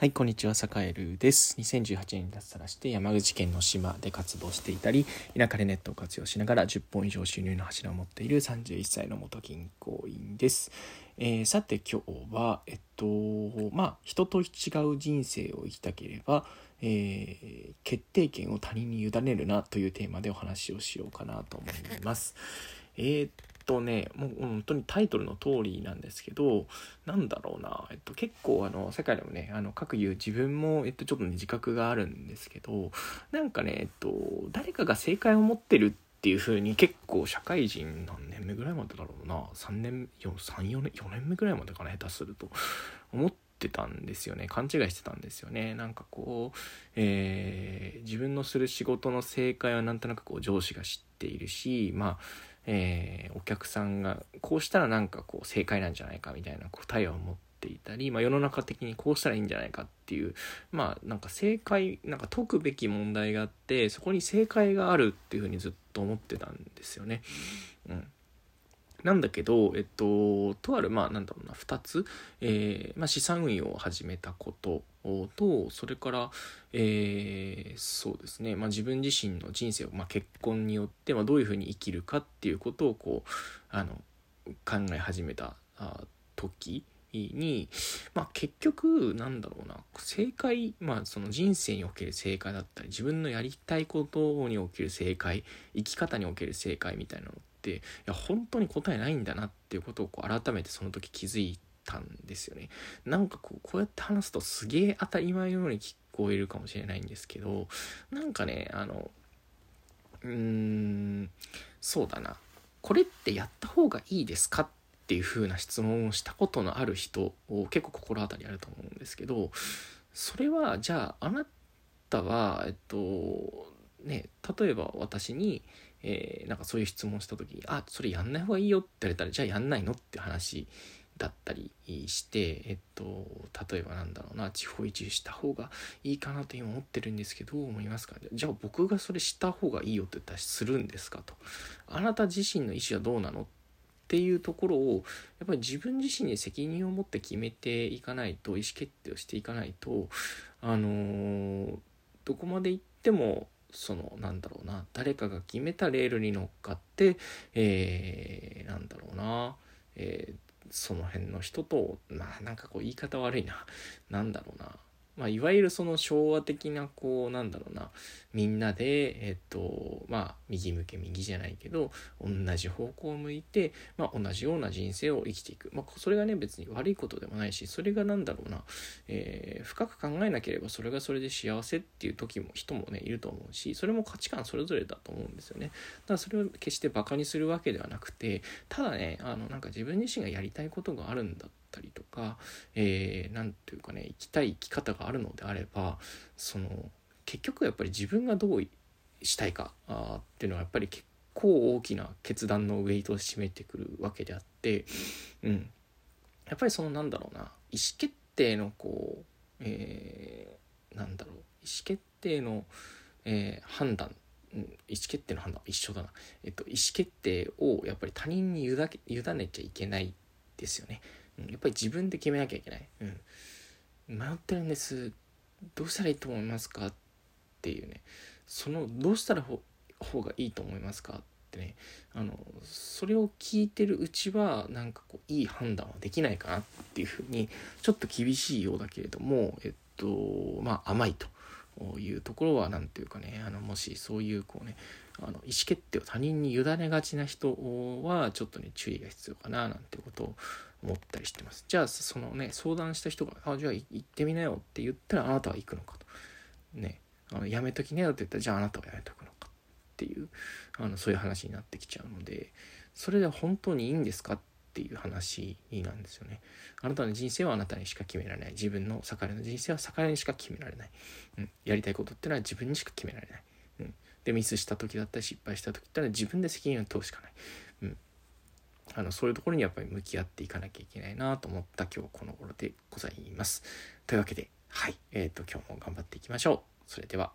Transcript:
はい、こんにちは、サカエルです。2018年に脱サラして山口県の島で活動していたり、田舎でネットを活用しながら10本以上収入の柱を持っている31歳の元銀行員です。えー、さて今日は、えっと、まあ、人と違う人生を生きたければ、えー、決定権を他人に委ねるなというテーマでお話をしようかなと思います。えー、とねもう本当にタイトルの通りなんですけどなんだろうな、えっと、結構あの世界でもねあの各言う自分も、えっと、ちょっとね自覚があるんですけどなんかね、えっと、誰かが正解を持ってるっていう風に結構社会人何年目ぐらいまでだろうな3年34年4年目ぐらいまでかな下手すると思ってたんですよね勘違いしてたんですよね。なんかこう、えー、自分のする仕事の正解はなんとなくこう上司が知っているしまあえー、お客さんがこうしたらなんかこう正解なんじゃないかみたいな答えを持っていたり、まあ、世の中的にこうしたらいいんじゃないかっていうまあなんか正解なんか解くべき問題があってそこに正解があるっていうふうにずっと思ってたんですよね。うんなんだけど、えっと、とある、まあ、なんだろうな、2つ、えー、まあ、資産運用を始めたことと、それから、えー、そうですね、まあ、自分自身の人生を、まあ、結婚によって、まあ、どういうふうに生きるかっていうことを、こう、あの、考え始めたあ時に、まあ、結局なんだろうな正解まあその人生における正解だったり自分のやりたいことにおける正解生き方における正解みたいなのっっていや本当に答えないんだなっていうことをこう改めてその時気づいたんですよね。なんかこうこうやって話すとすげえ当たり前のように聞こえるかもしれないんですけどなんかねあのうーんそうだなこれってやった方がいいですかっていう風な質問をしたことのある人を結構心当たりあると思うんですけどそれはじゃああなたはえっとね例えば私にえー、なんかそういう質問した時に「あそれやんない方がいいよ」って言われたら「じゃあやんないの?」って話だったりしてえっと例えばなんだろうな地方移住した方がいいかなと今思ってるんですけどどう思いますか？じゃあ僕がそれした方がいいよって言ったらするんですかと。あなた自身の意思はどうなの？っていうところをやっぱり自分自身に責任を持って決めていかないと意思決定をしていかないとあのー、どこまで行ってもそのなんだろうな。誰かが決めたレールに乗っかってえー、なんだろうな、えー、その辺の人とまあなんかこう言い方悪いな。何だろうな。まあ、いわゆるその昭和的なこうなんだろうな。みんなでえっとまあ右向け右じゃないけど同じ方向を向いて、まあ、同じような人生を生きていく、まあ、それがね別に悪いことでもないしそれが何だろうな、えー、深く考えなければそれがそれで幸せっていう時も人もねいると思うしそれも価値観それぞれだと思うんですよね。だからそれを決してバカにするわけではなくてただねあのなんか自分自身がやりたいことがあるんだってたりとか何、えー、ていうかね生きたい生き方があるのであればその結局やっぱり自分がどうしたいかあっていうのはやっぱり結構大きな決断のウェイトを占めてくるわけであって、うん、やっぱりそのなんだろうな意思決定のこう、えー、なんだろう意思決定の、えー、判断意思決定の判断一緒だな、えっと、意思決定をやっぱり他人に委ねちゃいけないですよね。やっぱり自分で決めなきゃいけない。うん。迷ってるんです。どうしたらいいと思いますかっていうね。その、どうしたらほ方がいいと思いますかってね。あの、それを聞いてるうちは、なんかこう、いい判断はできないかなっていうふうに、ちょっと厳しいようだけれども、えっと、まあ、甘いと。いうところは何ていうかねあのもしそういうこうねあの意思決定を他人に委ねがちな人はちょっとね注意が必要かななんてことを思ったりしてます。じゃあそのね相談した人が「あじゃあ行ってみなよ」って言ったらあなたは行くのかと。ねあのやめときなよって言ったらじゃああなたはやめとくのかっていうあのそういう話になってきちゃうのでそれで本当にいいんですかっていう話なんですよね。あなたの人生はあなたにしか決められない。自分の逆らの人生は逆らにしか決められない。うん、やりたいことってのは自分にしか決められない。うん、でミスした時だったり失敗した時ってのは自分で責任を問うしかない。あのそういうところにやっぱり向き合っていかなきゃいけないなと思った今日この頃でございます。というわけで、はい、え、ー、と今日も頑張っていきましょう。それでは。